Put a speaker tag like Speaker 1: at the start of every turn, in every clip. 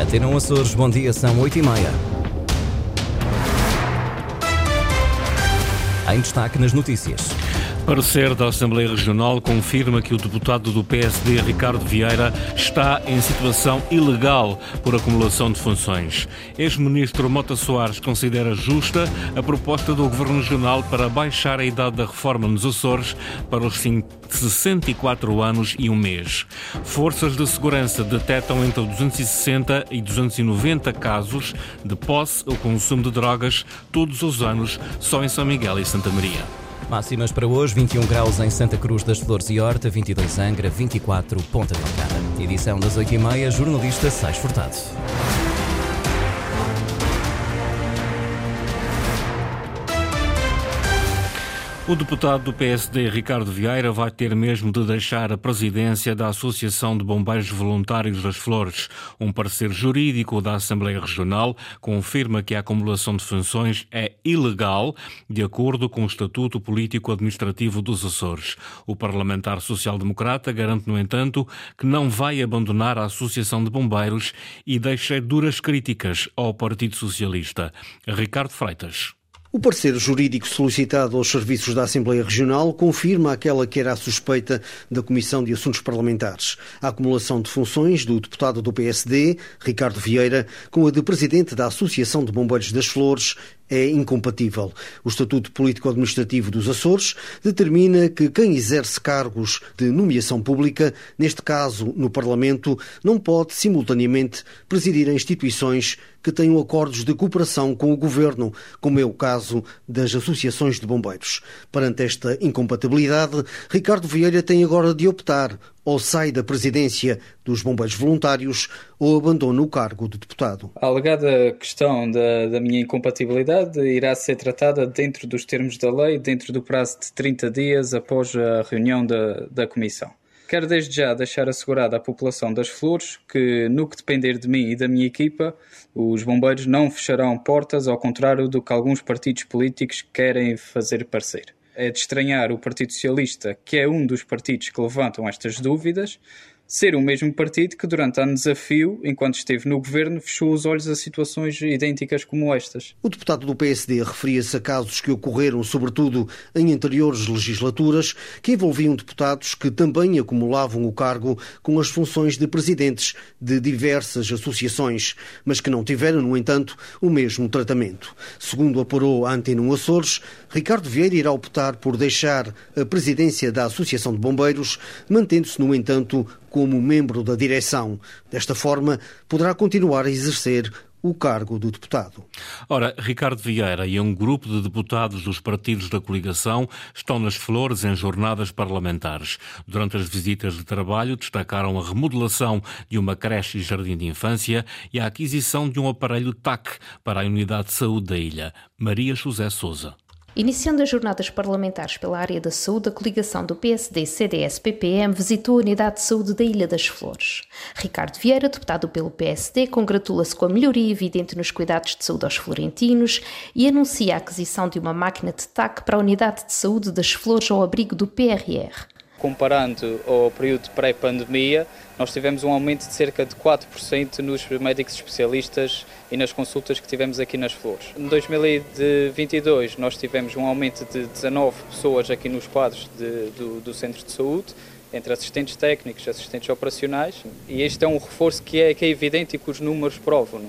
Speaker 1: Atenam Açores, bom dia, são 8 e meia. Em destaque nas notícias.
Speaker 2: Parecer da Assembleia Regional confirma que o deputado do PSD, Ricardo Vieira, está em situação ilegal por acumulação de funções. Ex-ministro Mota Soares considera justa a proposta do Governo Regional para baixar a idade da reforma nos Açores para os 64 anos e um mês. Forças de segurança detectam entre 260 e 290 casos de posse ou consumo de drogas todos os anos, só em São Miguel e Santa Maria.
Speaker 1: Máximas para hoje: 21 graus em Santa Cruz das Flores e Horta, 22 Angra, 24 Ponta Delgada. Edição das 8h30, jornalista Sais Furtado.
Speaker 2: O deputado do PSD, Ricardo Vieira, vai ter mesmo de deixar a presidência da Associação de Bombeiros Voluntários das Flores. Um parecer jurídico da Assembleia Regional confirma que a acumulação de funções é ilegal, de acordo com o Estatuto Político-Administrativo dos Açores. O parlamentar social-democrata garante, no entanto, que não vai abandonar a Associação de Bombeiros e deixa duras críticas ao Partido Socialista. Ricardo Freitas.
Speaker 3: O parecer jurídico solicitado aos serviços da Assembleia Regional confirma aquela que era a suspeita da Comissão de Assuntos Parlamentares. A acumulação de funções do deputado do PSD, Ricardo Vieira, com a de presidente da Associação de Bombeiros das Flores é incompatível. O Estatuto Político-Administrativo dos Açores determina que quem exerce cargos de nomeação pública, neste caso no Parlamento, não pode simultaneamente presidir instituições que tenham acordos de cooperação com o Governo, como é o caso das associações de bombeiros. Perante esta incompatibilidade, Ricardo Vieira tem agora de optar ou sai da presidência dos bombeiros voluntários ou abandona o cargo de deputado.
Speaker 4: A alegada questão da, da, minha incompatibilidade irá ser tratada dentro dos termos da lei, dentro do prazo de 30 dias após a reunião da, da Comissão. Quero desde já deixar assegurada à população das Flores que, no que depender de mim e da minha equipa, os bombeiros não fecharão portas, ao contrário do que alguns partidos políticos querem fazer parecer é de estranhar o Partido Socialista, que é um dos partidos que levantam estas dúvidas, ser o mesmo partido que, durante anos a fio, enquanto esteve no governo, fechou os olhos a situações idênticas como estas.
Speaker 3: O deputado do PSD referia-se a casos que ocorreram, sobretudo em anteriores legislaturas, que envolviam deputados que também acumulavam o cargo com as funções de presidentes de diversas associações, mas que não tiveram, no entanto, o mesmo tratamento. Segundo apurou a Antena Açores, Ricardo Vieira irá optar por deixar a presidência da Associação de Bombeiros, mantendo-se, no entanto, como membro da direção. Desta forma, poderá continuar a exercer o cargo do deputado.
Speaker 2: Ora, Ricardo Vieira e um grupo de deputados dos partidos da coligação estão nas flores em jornadas parlamentares. Durante as visitas de trabalho, destacaram a remodelação de uma creche e jardim de infância e a aquisição de um aparelho TAC para a unidade de saúde da ilha. Maria José Souza.
Speaker 5: Iniciando as jornadas parlamentares pela área da saúde, a coligação do PSD-CDS-PPM visitou a Unidade de Saúde da Ilha das Flores. Ricardo Vieira, deputado pelo PSD, congratula-se com a melhoria evidente nos cuidados de saúde aos florentinos e anuncia a aquisição de uma máquina de TAC para a Unidade de Saúde das Flores ao abrigo do PRR
Speaker 4: comparando ao período pré-pandemia, nós tivemos um aumento de cerca de 4% nos médicos especialistas e nas consultas que tivemos aqui nas Flores. Em 2022, nós tivemos um aumento de 19 pessoas aqui nos quadros de, do, do centro de saúde, entre assistentes técnicos assistentes operacionais, e este é um reforço que é, que é evidente e que os números provam.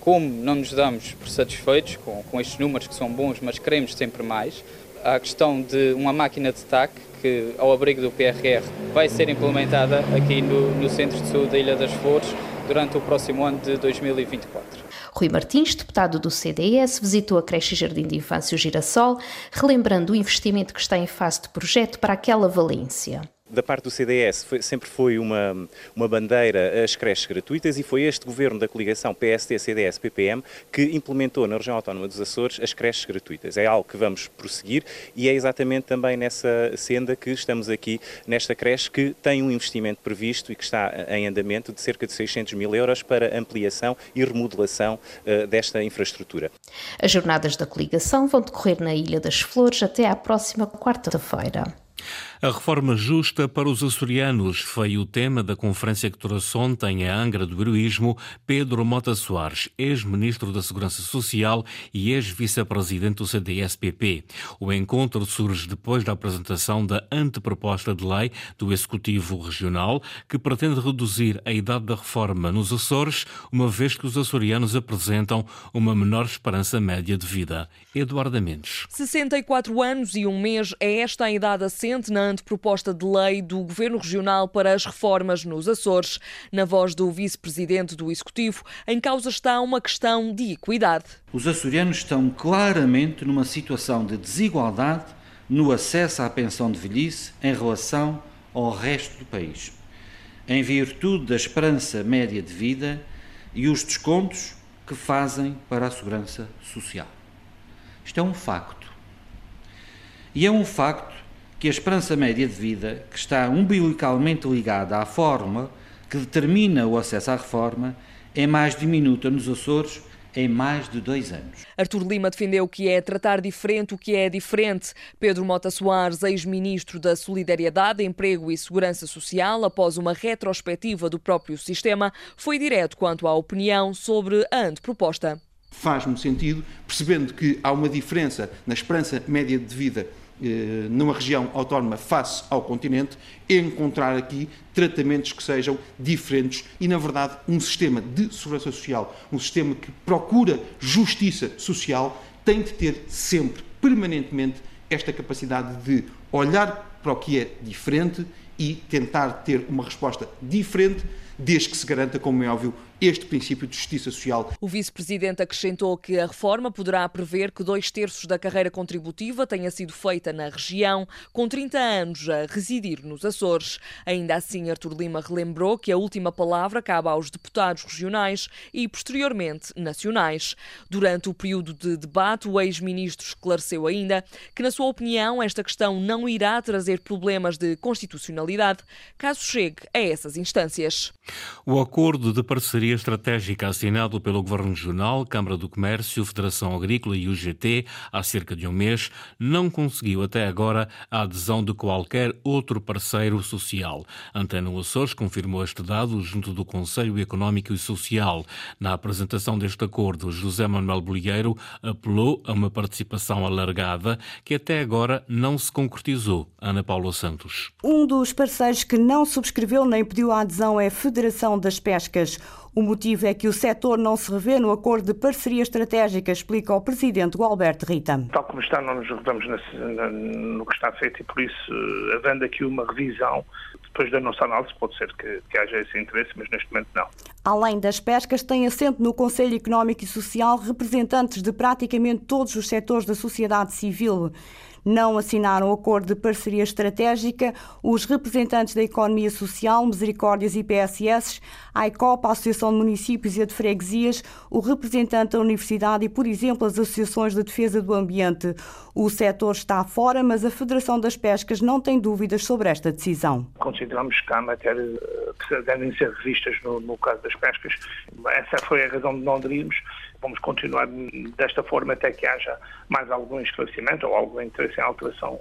Speaker 4: Como não nos damos por satisfeitos com, com estes números que são bons, mas queremos sempre mais, a questão de uma máquina de TAC que, ao abrigo do PRR, vai ser implementada aqui no, no Centro de Saúde da Ilha das Flores durante o próximo ano de 2024.
Speaker 5: Rui Martins, deputado do CDS, visitou a creche jardim de infância o Girassol, relembrando o investimento que está em fase de projeto para aquela Valência
Speaker 6: da parte do CDS foi, sempre foi uma, uma bandeira as creches gratuitas e foi este governo da coligação PSD-CDS-PPM que implementou na região autónoma dos Açores as creches gratuitas. É algo que vamos prosseguir e é exatamente também nessa senda que estamos aqui nesta creche que tem um investimento previsto e que está em andamento de cerca de 600 mil euros para ampliação e remodelação uh, desta infraestrutura.
Speaker 5: As jornadas da coligação vão decorrer na Ilha das Flores até à próxima quarta-feira.
Speaker 2: A reforma justa para os açorianos foi o tema da conferência que trouxe ontem a Angra do Heroísmo Pedro Mota Soares, ex-ministro da Segurança Social e ex-vice-presidente do CDS-PP. O encontro surge depois da apresentação da anteproposta de lei do Executivo Regional que pretende reduzir a idade da reforma nos Açores, uma vez que os açorianos apresentam uma menor esperança média de vida. Eduardo Mendes.
Speaker 7: 64 anos e um mês é esta a idade assente na proposta de lei do Governo Regional para as reformas nos Açores. Na voz do vice-presidente do Executivo, em causa está uma questão de equidade.
Speaker 8: Os açorianos estão claramente numa situação de desigualdade no acesso à pensão de velhice em relação ao resto do país, em virtude da esperança média de vida e os descontos que fazem para a segurança social. Isto é um facto. E é um facto que a esperança média de vida, que está umbilicalmente ligada à forma que determina o acesso à reforma, é mais diminuta nos Açores em mais de dois anos.
Speaker 7: Artur Lima defendeu que é tratar diferente o que é diferente. Pedro Mota Soares, ex-ministro da Solidariedade, Emprego e Segurança Social, após uma retrospectiva do próprio sistema, foi direto quanto à opinião sobre a anteproposta.
Speaker 9: Faz-me sentido, percebendo que há uma diferença na esperança média de vida numa região autónoma face ao continente, encontrar aqui tratamentos que sejam diferentes e, na verdade, um sistema de segurança social, um sistema que procura justiça social, tem de ter sempre, permanentemente, esta capacidade de olhar para o que é diferente e tentar ter uma resposta diferente, desde que se garanta, como é óbvio, este princípio de justiça social.
Speaker 7: O vice-presidente acrescentou que a reforma poderá prever que dois terços da carreira contributiva tenha sido feita na região, com 30 anos a residir nos Açores. Ainda assim, Artur Lima relembrou que a última palavra cabe aos deputados regionais e, posteriormente, nacionais. Durante o período de debate, o ex-ministro esclareceu ainda que, na sua opinião, esta questão não irá trazer problemas de constitucionalidade caso chegue a essas instâncias.
Speaker 2: O acordo de parceria estratégica assinado pelo Governo Regional, Câmara do Comércio, Federação Agrícola e UGT há cerca de um mês, não conseguiu até agora a adesão de qualquer outro parceiro social. Antena Açores confirmou este dado junto do Conselho Económico e Social. Na apresentação deste acordo, José Manuel Bolieiro apelou a uma participação alargada que até agora não se concretizou. Ana Paula Santos.
Speaker 10: Um dos parceiros que não subscreveu nem pediu a adesão é a Federação das Pescas. O motivo é que o setor não se revê no acordo de parceria estratégica, explica o presidente Gualberto Rita.
Speaker 11: Tal como está, não nos revemos no que está feito e por isso, havendo aqui uma revisão, depois da nossa análise, pode ser que, que haja esse interesse, mas neste momento não.
Speaker 10: Além das pescas, tem assento no Conselho Económico e Social representantes de praticamente todos os setores da sociedade civil não assinaram o acordo de parceria estratégica os representantes da Economia Social, Misericórdias e PSS, a ICOP, a Associação de Municípios e de Freguesias, o representante da Universidade e, por exemplo, as associações de defesa do ambiente. O setor está fora, mas a Federação das Pescas não tem dúvidas sobre esta decisão.
Speaker 11: Consideramos que há matéria devem ser revistas no, no caso das pescas. Essa foi a razão de não aderirmos vamos continuar desta forma até que haja mais algum esclarecimento ou algum interesse em alteração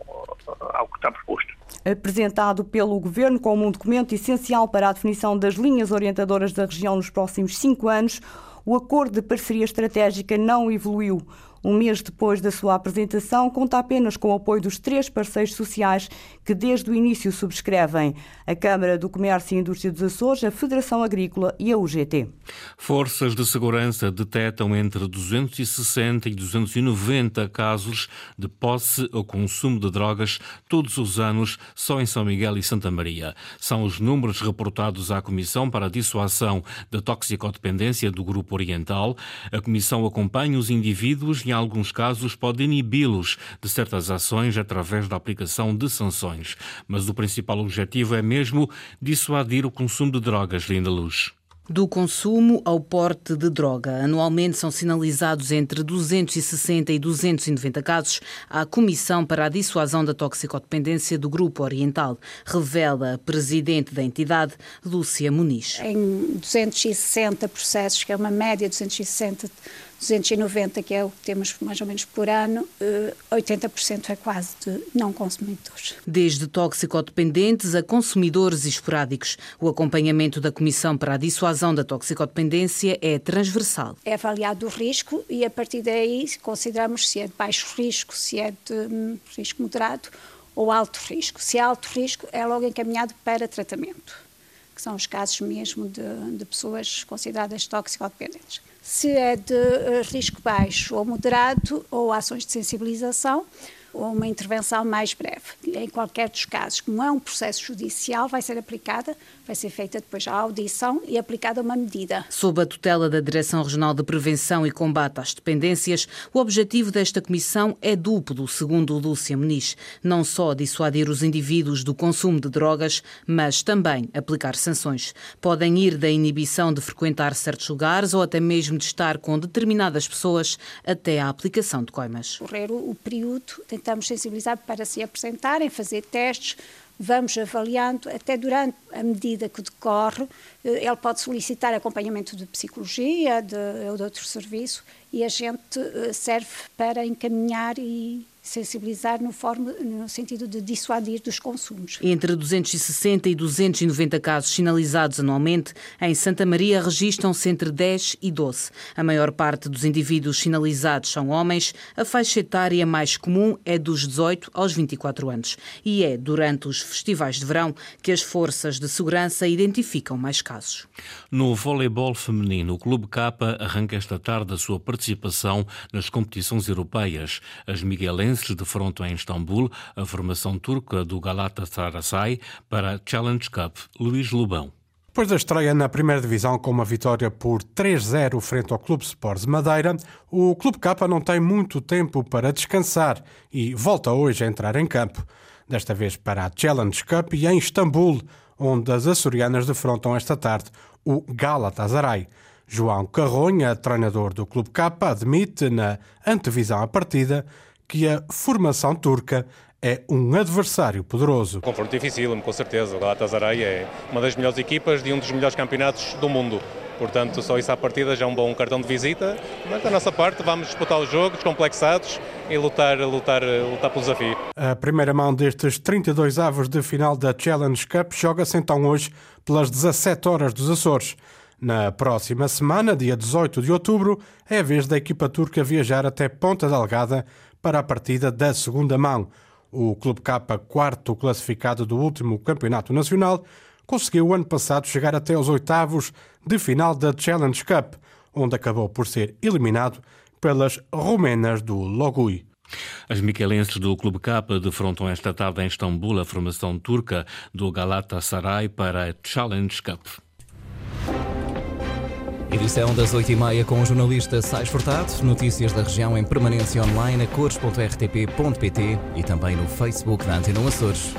Speaker 11: ao que está proposto.
Speaker 10: Apresentado pelo Governo como um documento essencial para a definição das linhas orientadoras da região nos próximos cinco anos, o acordo de parceria estratégica não evoluiu. Um mês depois da sua apresentação, conta apenas com o apoio dos três parceiros sociais que desde o início subscrevem: a Câmara do Comércio e Indústria dos Açores, a Federação Agrícola e a UGT.
Speaker 2: Forças de segurança detectam entre 260 e 290 casos de posse ou consumo de drogas todos os anos só em São Miguel e Santa Maria. São os números reportados à Comissão para a Dissuasão da Toxicodependência do Grupo Oriental. A Comissão acompanha os indivíduos e em alguns casos, pode inibi-los de certas ações através da aplicação de sanções. Mas o principal objetivo é mesmo dissuadir o consumo de drogas, Linda Luz.
Speaker 12: Do consumo ao porte de droga. Anualmente são sinalizados entre 260 e 290 casos à Comissão para a Dissuasão da Toxicodependência do Grupo Oriental, revela a presidente da entidade, Lúcia Muniz.
Speaker 13: Em 260 processos, que é uma média de 260 290, que é o que temos mais ou menos por ano, 80% eh, é quase de não consumidores.
Speaker 12: Desde toxicodependentes a consumidores esporádicos, o acompanhamento da Comissão para a Dissuasão da Toxicodependência é transversal.
Speaker 13: É avaliado o risco e a partir daí consideramos se é de baixo risco, se é de hum, risco moderado ou alto risco. Se é alto risco, é logo encaminhado para tratamento, que são os casos mesmo de, de pessoas consideradas toxicodependentes se é de eh, risco baixo ou moderado, ou ações de sensibilização, ou uma intervenção mais breve. Em qualquer dos casos, como é um processo judicial, vai ser aplicada, vai ser feita depois a audição e aplicada uma medida.
Speaker 12: Sob a tutela da Direção Regional de Prevenção e Combate às Dependências, o objetivo desta comissão é duplo, segundo Lúcia Muniz. Não só dissuadir os indivíduos do consumo de drogas, mas também aplicar sanções. Podem ir da inibição de frequentar certos lugares ou até mesmo de estar com determinadas pessoas até à aplicação de coimas.
Speaker 13: Correr o período tentamos sensibilizar para se apresentarem, fazer testes, vamos avaliando, até durante a medida que decorre, eh, ele pode solicitar acompanhamento de psicologia de, ou de outro serviço e a gente eh, serve para encaminhar e sensibilizar no, forma, no sentido de dissuadir dos consumos.
Speaker 12: Entre 260 e 290 casos sinalizados anualmente, em Santa Maria registram-se entre 10 e 12. A maior parte dos indivíduos sinalizados são homens, a faixa etária mais comum é dos 18 aos 24 anos. E é durante os festivais de verão que as forças de segurança identificam mais casos.
Speaker 2: No voleibol feminino, o Clube Capa arranca esta tarde a sua participação nas competições europeias. As miguelenses de defrontam em Istambul a formação turca do Galatasaray para a Challenge Cup. Luís Lubão.
Speaker 14: Depois da estreia na primeira divisão com uma vitória por 3-0 frente ao Clube Sports Madeira, o Clube Capa não tem muito tempo para descansar e volta hoje a entrar em campo. Desta vez para a Challenge Cup e em Istambul, onde as açorianas defrontam esta tarde o Galatasaray. João Carronha, treinador do Clube Capa, admite na antevisão à partida que a formação turca é um adversário poderoso. Um
Speaker 15: confronto difícil, com certeza. O Galatasaray é uma das melhores equipas de um dos melhores campeonatos do mundo. Portanto, só isso à partida já é um bom cartão de visita. Mas da nossa parte, vamos disputar o jogo descomplexados e lutar, lutar, lutar pelo desafio.
Speaker 14: A primeira mão destes 32 avos de final da Challenge Cup joga-se então hoje pelas 17 horas dos Açores. Na próxima semana, dia 18 de outubro, é a vez da equipa turca viajar até Ponta Delgada para a partida da segunda mão. O Clube K, quarto classificado do último campeonato nacional, conseguiu ano passado chegar até os oitavos de final da Challenge Cup, onde acabou por ser eliminado pelas rumenas do Logui.
Speaker 2: As miquelenses do Clube K defrontam esta tarde em Istambul a formação turca do Galatasaray para a Challenge Cup.
Speaker 1: Edição das 8h30 com o jornalista Sais Furtado. Notícias da região em permanência online a cores.rtp.pt e também no Facebook da Antena Açores.